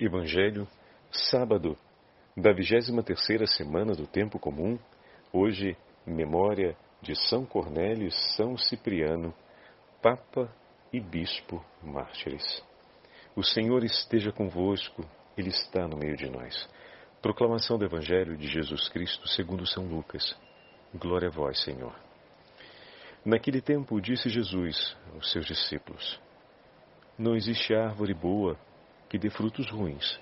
Evangelho, sábado da 23ª semana do tempo comum, hoje memória de São Cornélio e São Cipriano, Papa e Bispo mártires. O Senhor esteja convosco, Ele está no meio de nós. Proclamação do Evangelho de Jesus Cristo segundo São Lucas. Glória a vós, Senhor. Naquele tempo disse Jesus aos seus discípulos: Não existe árvore boa que dê frutos ruins,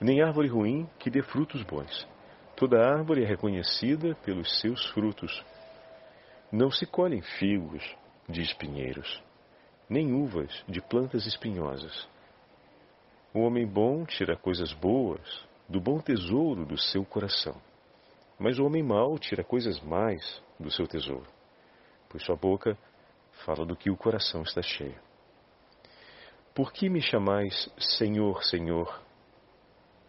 nem árvore ruim que dê frutos bons. Toda árvore é reconhecida pelos seus frutos. Não se colhem figos de espinheiros, nem uvas de plantas espinhosas. O homem bom tira coisas boas do bom tesouro do seu coração, mas o homem mau tira coisas mais do seu tesouro, pois sua boca fala do que o coração está cheio. Por que me chamais Senhor, Senhor,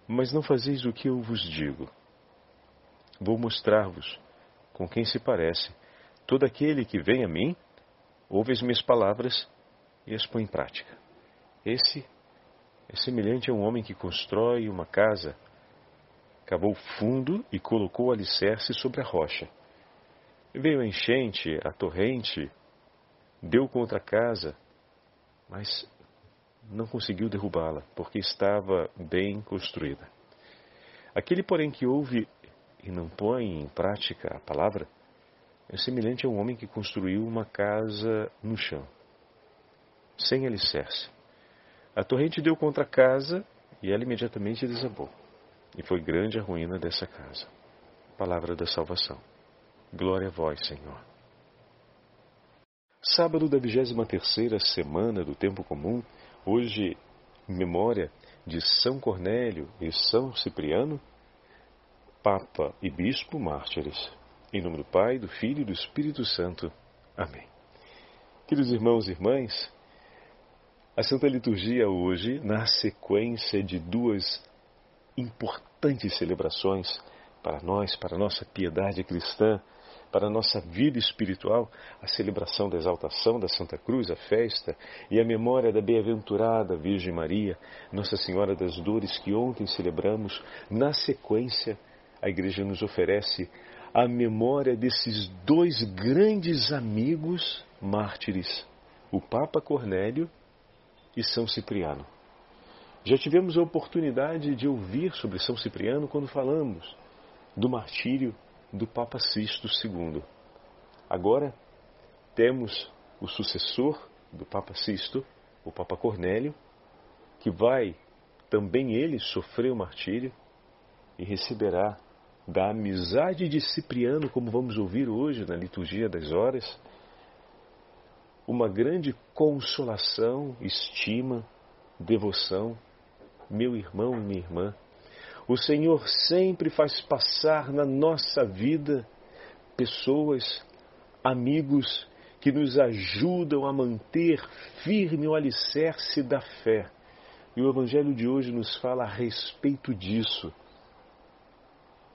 mas não fazeis o que eu vos digo? Vou mostrar-vos com quem se parece. Todo aquele que vem a mim, ouve as minhas palavras e as põe em prática. Esse é semelhante a um homem que constrói uma casa, cavou fundo e colocou o alicerce sobre a rocha. Veio a enchente, a torrente, deu contra a casa, mas não conseguiu derrubá-la, porque estava bem construída. Aquele, porém, que ouve e não põe em prática a palavra, é semelhante a um homem que construiu uma casa no chão, sem alicerce. A torrente deu contra a casa e ela imediatamente desabou. E foi grande a ruína dessa casa. Palavra da salvação. Glória a vós, Senhor. Sábado da 23 semana do tempo comum, Hoje, memória de São Cornélio e São Cipriano, Papa e Bispo mártires. Em nome do Pai, do Filho e do Espírito Santo. Amém. Queridos irmãos e irmãs, a Santa Liturgia hoje, na sequência de duas importantes celebrações para nós, para a nossa piedade cristã, para a nossa vida espiritual, a celebração da exaltação da Santa Cruz, a festa e a memória da bem-aventurada Virgem Maria, Nossa Senhora das Dores, que ontem celebramos, na sequência, a Igreja nos oferece a memória desses dois grandes amigos mártires, o Papa Cornélio e São Cipriano. Já tivemos a oportunidade de ouvir sobre São Cipriano quando falamos do martírio do Papa Sisto II. Agora temos o sucessor do Papa Sisto, o Papa Cornélio, que vai também ele sofrer o martírio e receberá da amizade de Cipriano, como vamos ouvir hoje na liturgia das horas, uma grande consolação, estima, devoção. Meu irmão e minha irmã, o Senhor sempre faz passar na nossa vida pessoas, amigos que nos ajudam a manter firme o alicerce da fé. E o Evangelho de hoje nos fala a respeito disso.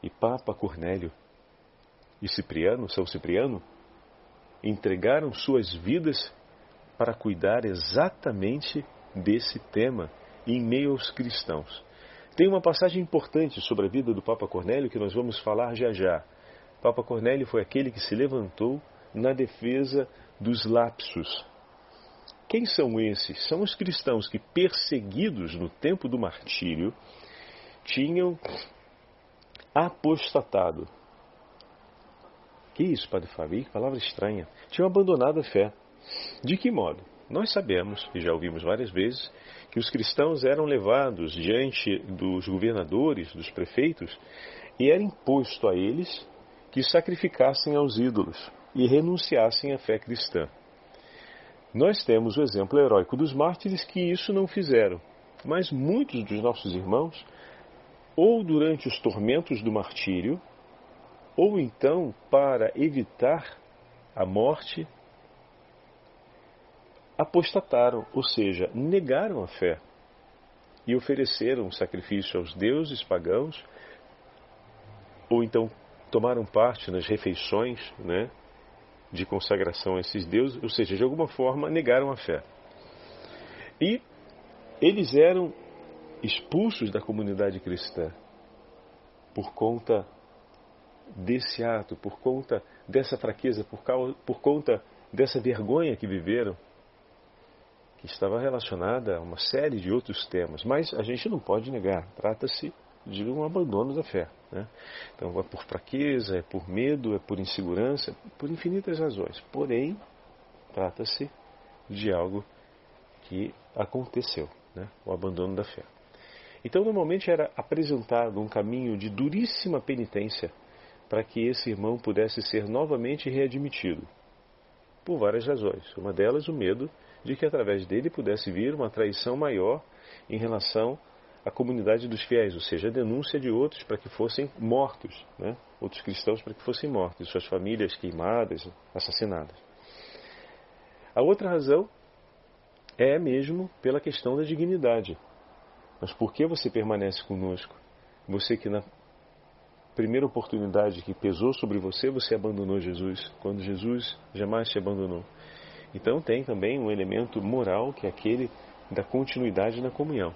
E Papa Cornélio e Cipriano, São Cipriano, entregaram suas vidas para cuidar exatamente desse tema em meio aos cristãos. Tem uma passagem importante sobre a vida do Papa Cornélio que nós vamos falar já já. Papa Cornélio foi aquele que se levantou na defesa dos lapsos. Quem são esses? São os cristãos que, perseguidos no tempo do martírio, tinham apostatado. Que isso, Padre Fábio? Que palavra estranha. Tinham abandonado a fé. De que modo? Nós sabemos, e já ouvimos várias vezes, que os cristãos eram levados diante dos governadores, dos prefeitos, e era imposto a eles que sacrificassem aos ídolos e renunciassem à fé cristã. Nós temos o exemplo heróico dos mártires que isso não fizeram, mas muitos dos nossos irmãos, ou durante os tormentos do martírio, ou então para evitar a morte, apostataram, ou seja, negaram a fé e ofereceram sacrifício aos deuses pagãos, ou então tomaram parte nas refeições né, de consagração a esses deuses, ou seja, de alguma forma negaram a fé. E eles eram expulsos da comunidade cristã por conta desse ato, por conta dessa fraqueza, por, causa, por conta dessa vergonha que viveram, que estava relacionada a uma série de outros temas. Mas a gente não pode negar, trata-se de um abandono da fé. Né? Então é por fraqueza, é por medo, é por insegurança, por infinitas razões. Porém, trata-se de algo que aconteceu, né? o abandono da fé. Então, normalmente era apresentado um caminho de duríssima penitência para que esse irmão pudesse ser novamente readmitido, por várias razões. Uma delas, o medo de que através dele pudesse vir uma traição maior em relação à comunidade dos fiéis, ou seja, a denúncia de outros para que fossem mortos, né? outros cristãos para que fossem mortos, suas famílias queimadas, assassinadas. A outra razão é mesmo pela questão da dignidade. Mas por que você permanece conosco? Você que na primeira oportunidade que pesou sobre você, você abandonou Jesus, quando Jesus jamais te abandonou. Então tem também um elemento moral que é aquele da continuidade na comunhão.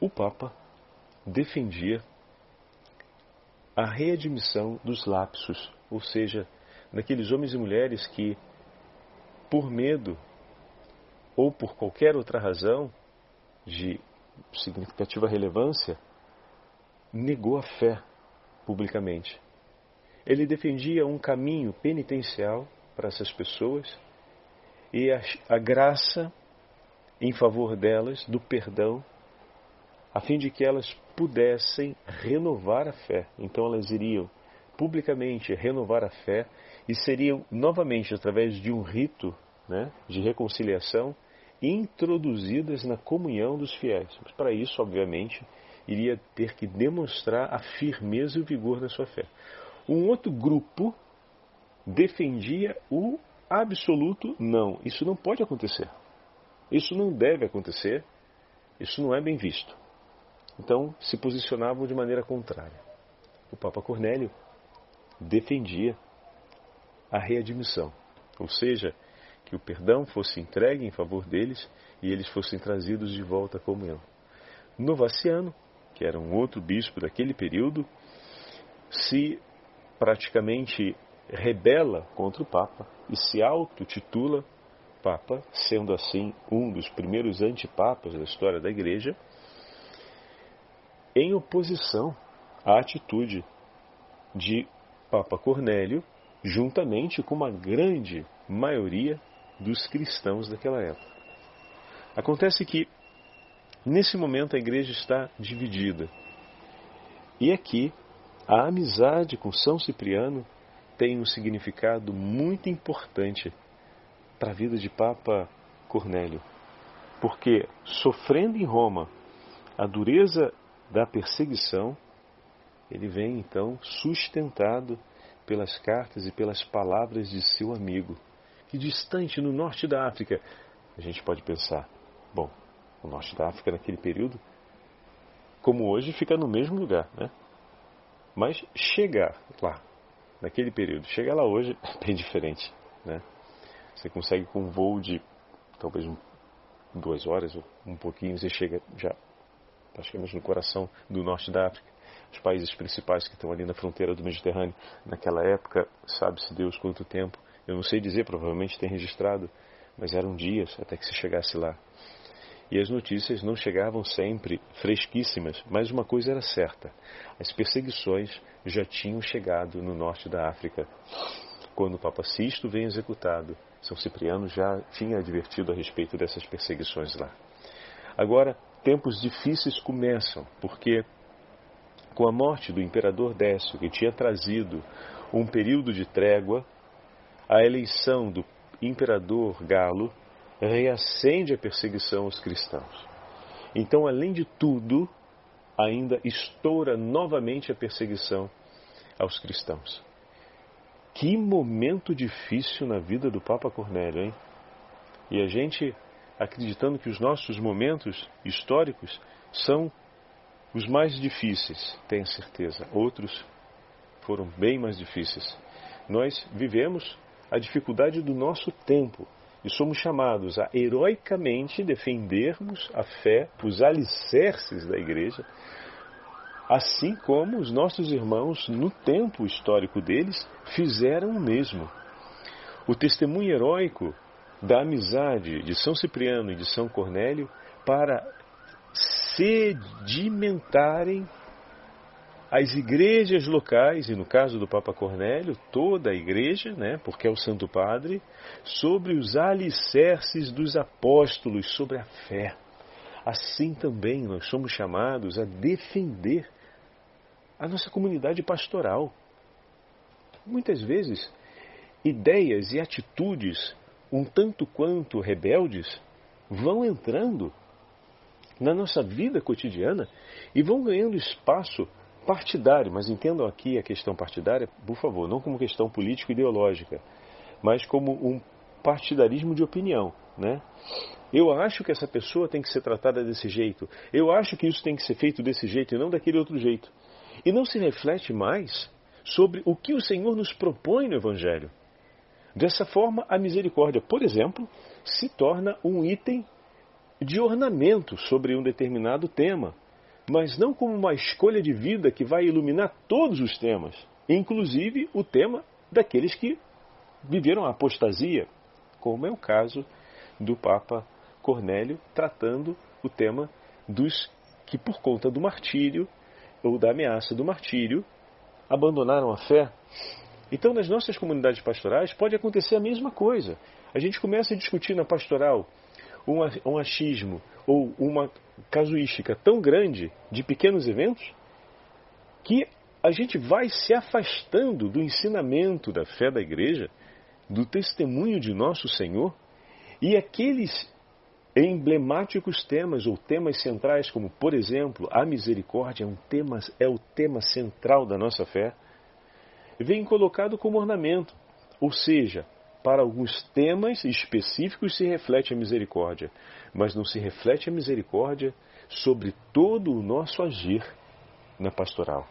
O Papa defendia a readmissão dos lapsos, ou seja, daqueles homens e mulheres que, por medo ou por qualquer outra razão de significativa relevância, negou a fé publicamente. Ele defendia um caminho penitencial para essas pessoas e a, a graça em favor delas do perdão, a fim de que elas pudessem renovar a fé. Então elas iriam publicamente renovar a fé e seriam novamente, através de um rito né, de reconciliação, introduzidas na comunhão dos fiéis. Mas para isso, obviamente, iria ter que demonstrar a firmeza e o vigor da sua fé. Um outro grupo defendia o absoluto não. Isso não pode acontecer. Isso não deve acontecer. Isso não é bem visto. Então se posicionavam de maneira contrária. O Papa Cornélio defendia a readmissão, ou seja, que o perdão fosse entregue em favor deles e eles fossem trazidos de volta à comunhão. Novaciano, que era um outro bispo daquele período, se praticamente rebela contra o Papa e se auto-titula Papa, sendo assim um dos primeiros antipapas da história da Igreja, em oposição à atitude de Papa Cornélio, juntamente com uma grande maioria dos cristãos daquela época. Acontece que, nesse momento, a igreja está dividida. E aqui, a amizade com São Cipriano tem um significado muito importante para a vida de Papa Cornélio. Porque, sofrendo em Roma a dureza da perseguição, ele vem então sustentado pelas cartas e pelas palavras de seu amigo, que distante no norte da África. A gente pode pensar, bom, o norte da África naquele período, como hoje, fica no mesmo lugar, né? Mas chegar lá, naquele período, chegar lá hoje é bem diferente, né? Você consegue com um voo de talvez um, duas horas ou um pouquinho, você chega já praticamente no coração do norte da África. Os países principais que estão ali na fronteira do Mediterrâneo, naquela época, sabe-se Deus quanto tempo, eu não sei dizer, provavelmente tem registrado, mas eram dias até que se chegasse lá. E as notícias não chegavam sempre fresquíssimas, mas uma coisa era certa: as perseguições já tinham chegado no norte da África. Quando o Papa Sisto vem executado, São Cipriano já tinha advertido a respeito dessas perseguições lá. Agora, tempos difíceis começam, porque com a morte do imperador Décio, que tinha trazido um período de trégua, a eleição do imperador Galo reacende a perseguição aos cristãos. Então, além de tudo, ainda estoura novamente a perseguição aos cristãos. Que momento difícil na vida do Papa Cornélio, hein? E a gente acreditando que os nossos momentos históricos são os mais difíceis, tenho certeza. Outros foram bem mais difíceis. Nós vivemos a dificuldade do nosso tempo. E somos chamados a heroicamente defendermos a fé, os alicerces da igreja, assim como os nossos irmãos, no tempo histórico deles, fizeram o mesmo. O testemunho heróico da amizade de São Cipriano e de São Cornélio para sedimentarem as igrejas locais, e no caso do Papa Cornélio, toda a igreja, né, porque é o Santo Padre, sobre os alicerces dos apóstolos, sobre a fé. Assim também nós somos chamados a defender a nossa comunidade pastoral. Muitas vezes, ideias e atitudes um tanto quanto rebeldes vão entrando na nossa vida cotidiana e vão ganhando espaço partidário, mas entendam aqui a questão partidária, por favor, não como questão político-ideológica, mas como um partidarismo de opinião, né? Eu acho que essa pessoa tem que ser tratada desse jeito. Eu acho que isso tem que ser feito desse jeito e não daquele outro jeito. E não se reflete mais sobre o que o Senhor nos propõe no Evangelho. Dessa forma, a misericórdia, por exemplo, se torna um item de ornamento sobre um determinado tema, mas não como uma escolha de vida que vai iluminar todos os temas, inclusive o tema daqueles que viveram a apostasia, como é o caso do Papa Cornélio, tratando o tema dos que, por conta do martírio ou da ameaça do martírio, abandonaram a fé. Então, nas nossas comunidades pastorais, pode acontecer a mesma coisa. A gente começa a discutir na pastoral um achismo ou uma casuística tão grande de pequenos eventos que a gente vai se afastando do ensinamento da fé da igreja, do testemunho de nosso Senhor e aqueles emblemáticos temas ou temas centrais, como por exemplo a misericórdia é, um tema, é o tema central da nossa fé, vem colocado como ornamento, ou seja, para alguns temas específicos se reflete a misericórdia, mas não se reflete a misericórdia sobre todo o nosso agir na pastoral.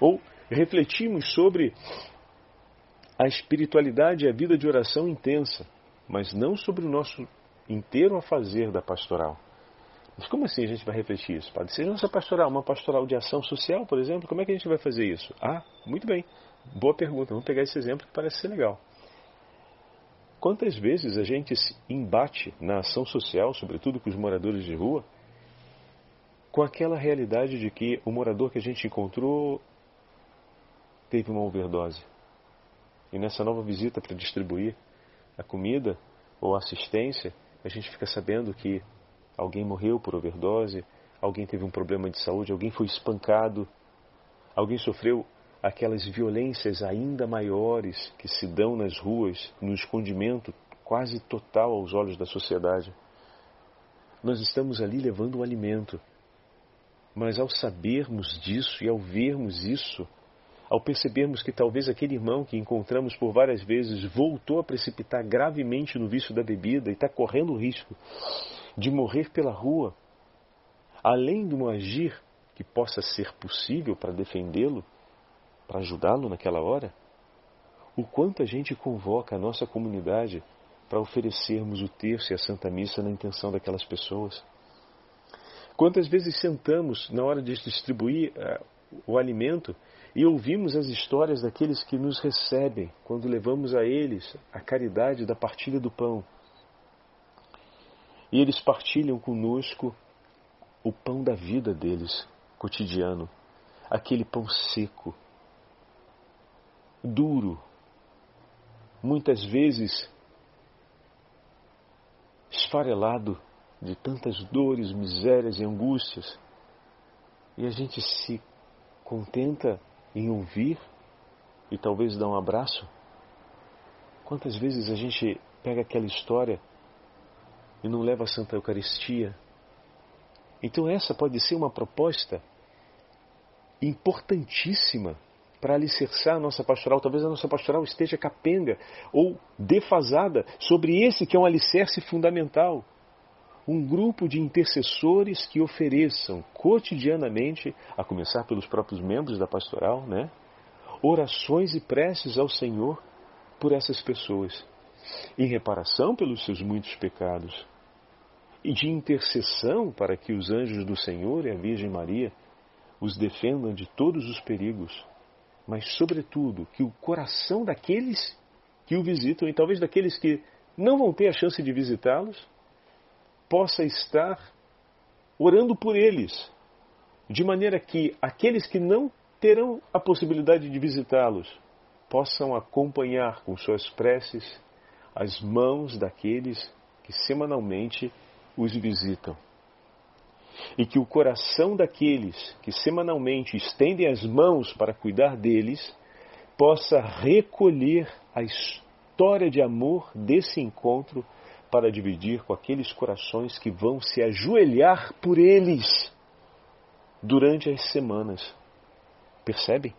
Ou refletimos sobre a espiritualidade e a vida de oração intensa, mas não sobre o nosso inteiro a fazer da pastoral. Mas como assim a gente vai refletir isso? Pode ser nossa pastoral, uma pastoral de ação social, por exemplo, como é que a gente vai fazer isso? Ah, muito bem. Boa pergunta. Vamos pegar esse exemplo que parece ser legal. Quantas vezes a gente se embate na ação social, sobretudo com os moradores de rua, com aquela realidade de que o morador que a gente encontrou teve uma overdose. E nessa nova visita para distribuir a comida ou a assistência, a gente fica sabendo que alguém morreu por overdose, alguém teve um problema de saúde, alguém foi espancado, alguém sofreu aquelas violências ainda maiores que se dão nas ruas, no escondimento quase total aos olhos da sociedade. Nós estamos ali levando o alimento. Mas ao sabermos disso e ao vermos isso, ao percebermos que talvez aquele irmão que encontramos por várias vezes voltou a precipitar gravemente no vício da bebida e está correndo o risco de morrer pela rua, além de um agir que possa ser possível para defendê-lo, para ajudá-lo naquela hora? O quanto a gente convoca a nossa comunidade para oferecermos o terço e a Santa Missa na intenção daquelas pessoas? Quantas vezes sentamos na hora de distribuir uh, o alimento e ouvimos as histórias daqueles que nos recebem quando levamos a eles a caridade da partilha do pão? E eles partilham conosco o pão da vida deles, cotidiano, aquele pão seco, duro, muitas vezes esfarelado de tantas dores, misérias e angústias, e a gente se contenta em ouvir e talvez dar um abraço? Quantas vezes a gente pega aquela história e não leva a Santa Eucaristia? Então, essa pode ser uma proposta importantíssima para alicerçar a nossa pastoral. Talvez a nossa pastoral esteja capenga ou defasada sobre esse que é um alicerce fundamental. Um grupo de intercessores que ofereçam cotidianamente, a começar pelos próprios membros da pastoral, né, orações e preces ao Senhor por essas pessoas. em reparação pelos seus muitos pecados e de intercessão para que os anjos do Senhor e a Virgem Maria os defendam de todos os perigos, mas, sobretudo, que o coração daqueles que o visitam e talvez daqueles que não vão ter a chance de visitá-los, possa estar orando por eles, de maneira que aqueles que não terão a possibilidade de visitá-los possam acompanhar com suas preces as mãos daqueles que semanalmente os visitam. E que o coração daqueles que semanalmente estendem as mãos para cuidar deles possa recolher a história de amor desse encontro para dividir com aqueles corações que vão se ajoelhar por eles durante as semanas. Percebem?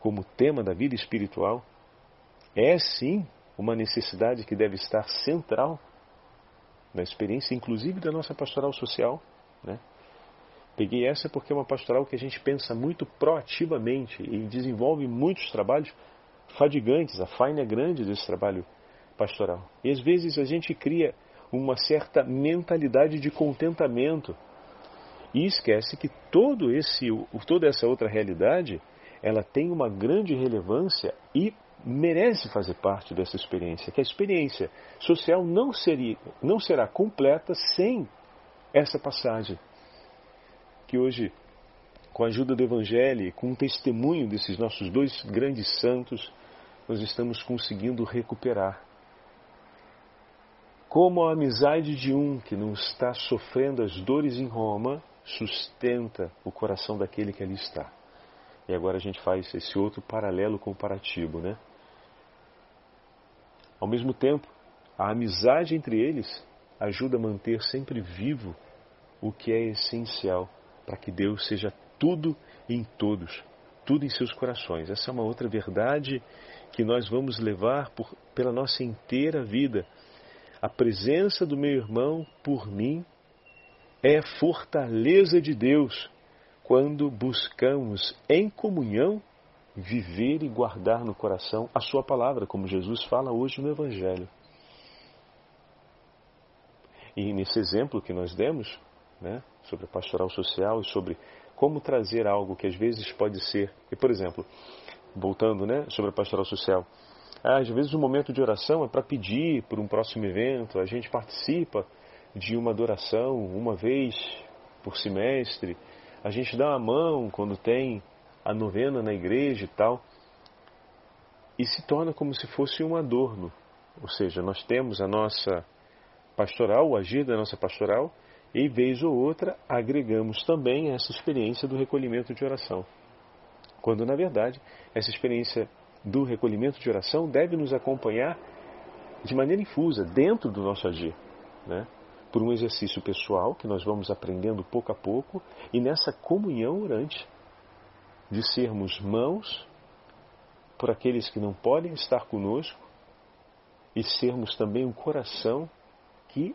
Como tema da vida espiritual é sim uma necessidade que deve estar central na experiência, inclusive da nossa pastoral social. Né? Peguei essa porque é uma pastoral que a gente pensa muito proativamente e desenvolve muitos trabalhos fadigantes. A faina é grande desse trabalho pastoral. E às vezes a gente cria uma certa mentalidade de contentamento e esquece que todo esse, toda essa outra realidade ela tem uma grande relevância e merece fazer parte dessa experiência, que a experiência social não, seria, não será completa sem essa passagem. Que hoje, com a ajuda do Evangelho, com o testemunho desses nossos dois grandes santos, nós estamos conseguindo recuperar. Como a amizade de um que não está sofrendo as dores em Roma sustenta o coração daquele que ali está. E agora a gente faz esse outro paralelo comparativo, né? Ao mesmo tempo, a amizade entre eles ajuda a manter sempre vivo o que é essencial para que Deus seja tudo em todos, tudo em seus corações. Essa é uma outra verdade que nós vamos levar por, pela nossa inteira vida. A presença do meu irmão por mim é fortaleza de Deus quando buscamos em comunhão viver e guardar no coração a Sua palavra, como Jesus fala hoje no Evangelho. E nesse exemplo que nós demos, né, sobre a pastoral social e sobre como trazer algo que às vezes pode ser, e por exemplo, voltando, né, sobre a pastoral social, às vezes o momento de oração é para pedir por um próximo evento, a gente participa de uma adoração uma vez por semestre, a gente dá uma mão quando tem a novena na igreja e tal, e se torna como se fosse um adorno. Ou seja, nós temos a nossa pastoral, o agir da nossa pastoral, e vez ou outra agregamos também essa experiência do recolhimento de oração. Quando, na verdade, essa experiência do recolhimento de oração deve nos acompanhar de maneira infusa, dentro do nosso agir. Né? Por um exercício pessoal que nós vamos aprendendo pouco a pouco e nessa comunhão orante de sermos mãos por aqueles que não podem estar conosco e sermos também um coração que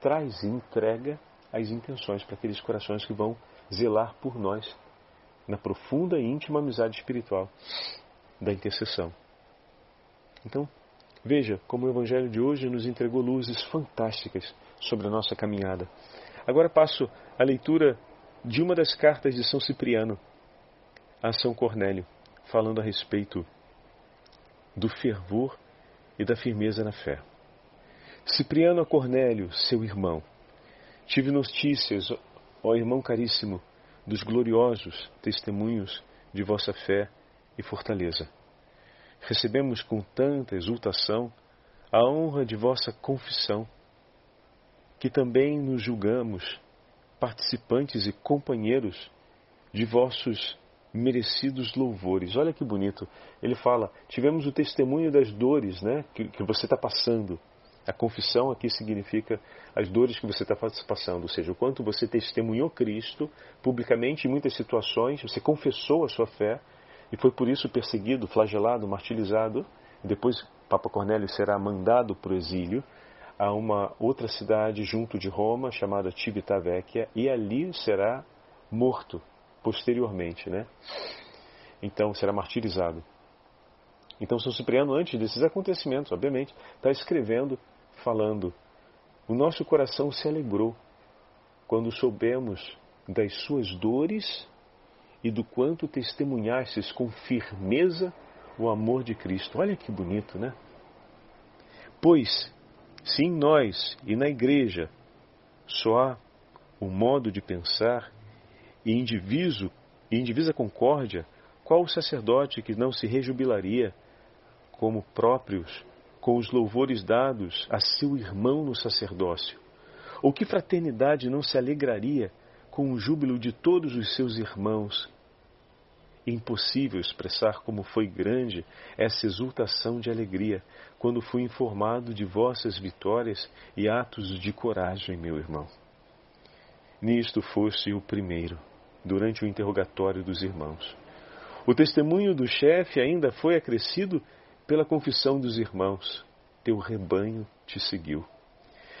traz e entrega as intenções para aqueles corações que vão zelar por nós na profunda e íntima amizade espiritual da intercessão. Então, veja como o Evangelho de hoje nos entregou luzes fantásticas sobre a nossa caminhada. Agora passo à leitura de uma das cartas de São Cipriano, a São Cornélio, falando a respeito do fervor e da firmeza na fé. Cipriano a Cornélio, seu irmão, tive notícias, ó irmão caríssimo, dos gloriosos testemunhos de vossa fé e fortaleza. Recebemos com tanta exultação a honra de vossa confissão, que também nos julgamos participantes e companheiros de vossos merecidos louvores. Olha que bonito. Ele fala: tivemos o testemunho das dores né, que, que você está passando. A confissão aqui significa as dores que você está passando, ou seja, o quanto você testemunhou Cristo publicamente em muitas situações, você confessou a sua fé e foi por isso perseguido, flagelado, martirizado. Depois, Papa Cornélio será mandado para o exílio a uma outra cidade junto de Roma chamada Civitavecchia e ali será morto posteriormente, né? Então será martirizado. Então, São Cipriano, antes desses acontecimentos, obviamente, está escrevendo, falando. O nosso coração se alegrou quando soubemos das suas dores e do quanto testemunhastes com firmeza o amor de Cristo. Olha que bonito, né? Pois, se em nós e na igreja só há o modo de pensar e indiviso e indivisa concórdia, qual o sacerdote que não se rejubilaria como próprios com os louvores dados a seu irmão no sacerdócio? Ou que fraternidade não se alegraria com o júbilo de todos os seus irmãos? Impossível expressar como foi grande essa exultação de alegria quando fui informado de vossas vitórias e atos de coragem, meu irmão. Nisto foste o primeiro, durante o interrogatório dos irmãos. O testemunho do chefe ainda foi acrescido pela confissão dos irmãos. Teu rebanho te seguiu.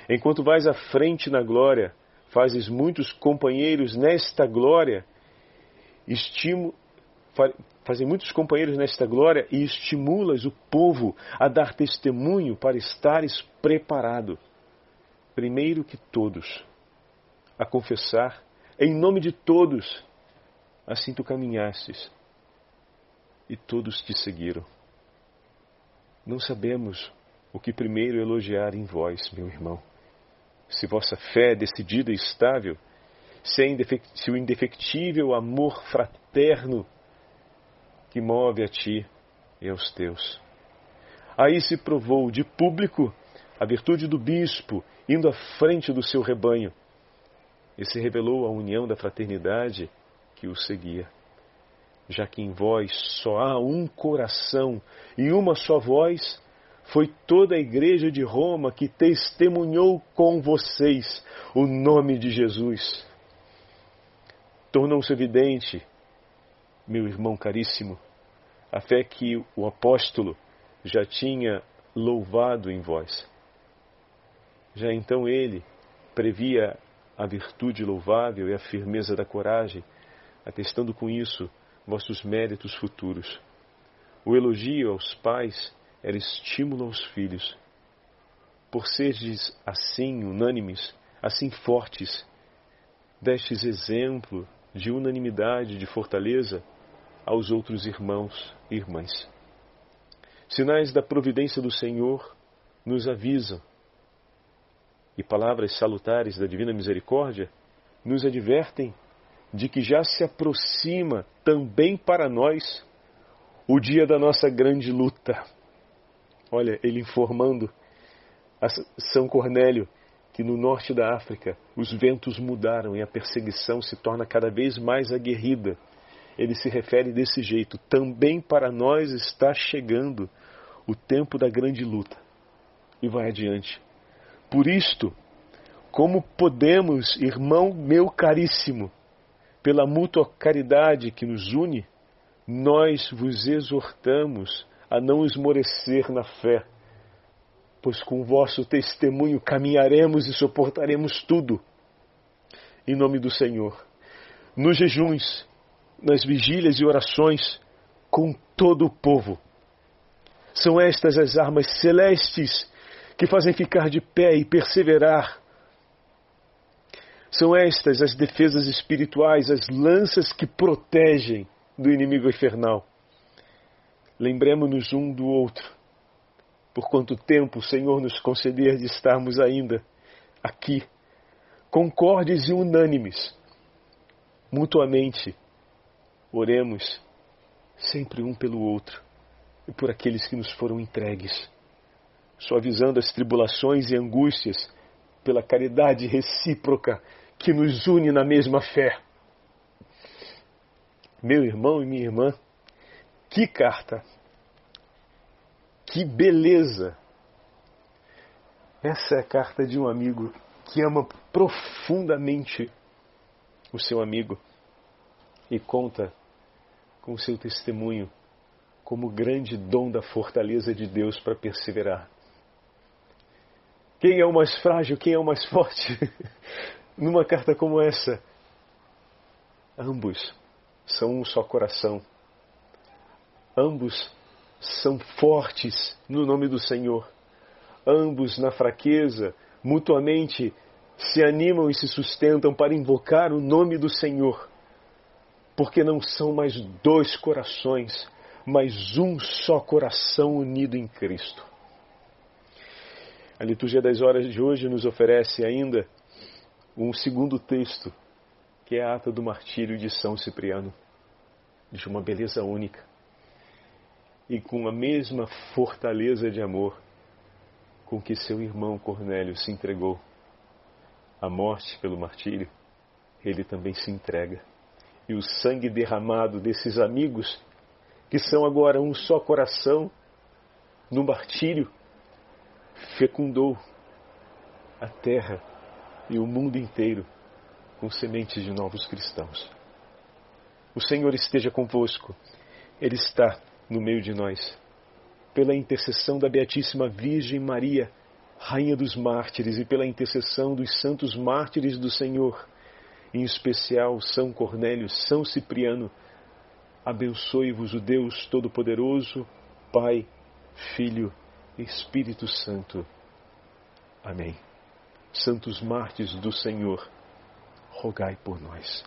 Enquanto vais à frente na glória, fazes muitos companheiros nesta glória, estimo, fazem muitos companheiros nesta glória e estimulas o povo a dar testemunho para estares preparado. Primeiro que todos, a confessar em nome de todos, assim tu caminhastes e todos te seguiram. Não sabemos o que primeiro elogiar em vós, meu irmão. Se vossa fé é decidida e estável, se, o indefectível amor fraterno que move a ti e aos teus. Aí se provou de público a virtude do bispo indo à frente do seu rebanho e se revelou a união da fraternidade que o seguia. Já que em vós só há um coração e uma só voz, foi toda a igreja de Roma que testemunhou com vocês o nome de Jesus. Tornou-se evidente meu irmão caríssimo, a fé que o apóstolo já tinha louvado em vós. Já então ele previa a virtude louvável e a firmeza da coragem, atestando com isso vossos méritos futuros. O elogio aos pais era estímulo aos filhos. Por seres assim unânimes, assim fortes, destes exemplo de unanimidade, de fortaleza, aos outros irmãos e irmãs. Sinais da providência do Senhor nos avisam, e palavras salutares da Divina Misericórdia nos advertem de que já se aproxima também para nós o dia da nossa grande luta. Olha, ele informando a São Cornélio que no norte da África os ventos mudaram e a perseguição se torna cada vez mais aguerrida ele se refere desse jeito: também para nós está chegando o tempo da grande luta. E vai adiante. Por isto, como podemos, irmão meu caríssimo, pela mútua caridade que nos une, nós vos exortamos a não esmorecer na fé, pois com vosso testemunho caminharemos e suportaremos tudo. Em nome do Senhor. Nos jejuns, nas vigílias e orações com todo o povo. São estas as armas celestes que fazem ficar de pé e perseverar. São estas as defesas espirituais, as lanças que protegem do inimigo infernal. Lembremos-nos um do outro. Por quanto tempo o Senhor nos conceder de estarmos ainda aqui, concordes e unânimes, mutuamente Oremos sempre um pelo outro e por aqueles que nos foram entregues, suavizando as tribulações e angústias pela caridade recíproca que nos une na mesma fé. Meu irmão e minha irmã, que carta! Que beleza! Essa é a carta de um amigo que ama profundamente o seu amigo e conta com o seu testemunho como grande dom da fortaleza de Deus para perseverar. Quem é o mais frágil? Quem é o mais forte? Numa carta como essa, ambos são um só coração. Ambos são fortes no nome do Senhor. Ambos, na fraqueza, mutuamente se animam e se sustentam para invocar o nome do Senhor, porque não são mais dois corações, mas um só coração unido em Cristo. A liturgia das horas de hoje nos oferece ainda um segundo texto, que é a ata do martírio de São Cipriano, de uma beleza única e com a mesma fortaleza de amor com que seu irmão Cornélio se entregou à morte pelo martírio, ele também se entrega. E o sangue derramado desses amigos, que são agora um só coração, no martírio, fecundou a terra e o mundo inteiro com sementes de novos cristãos. O Senhor esteja convosco, Ele está no meio de nós. Pela intercessão da Beatíssima Virgem Maria, Rainha dos Mártires, e pela intercessão dos santos mártires do Senhor, em especial São Cornélio, São Cipriano, abençoe-vos o Deus Todo-Poderoso, Pai, Filho e Espírito Santo. Amém. Santos mártires do Senhor, rogai por nós.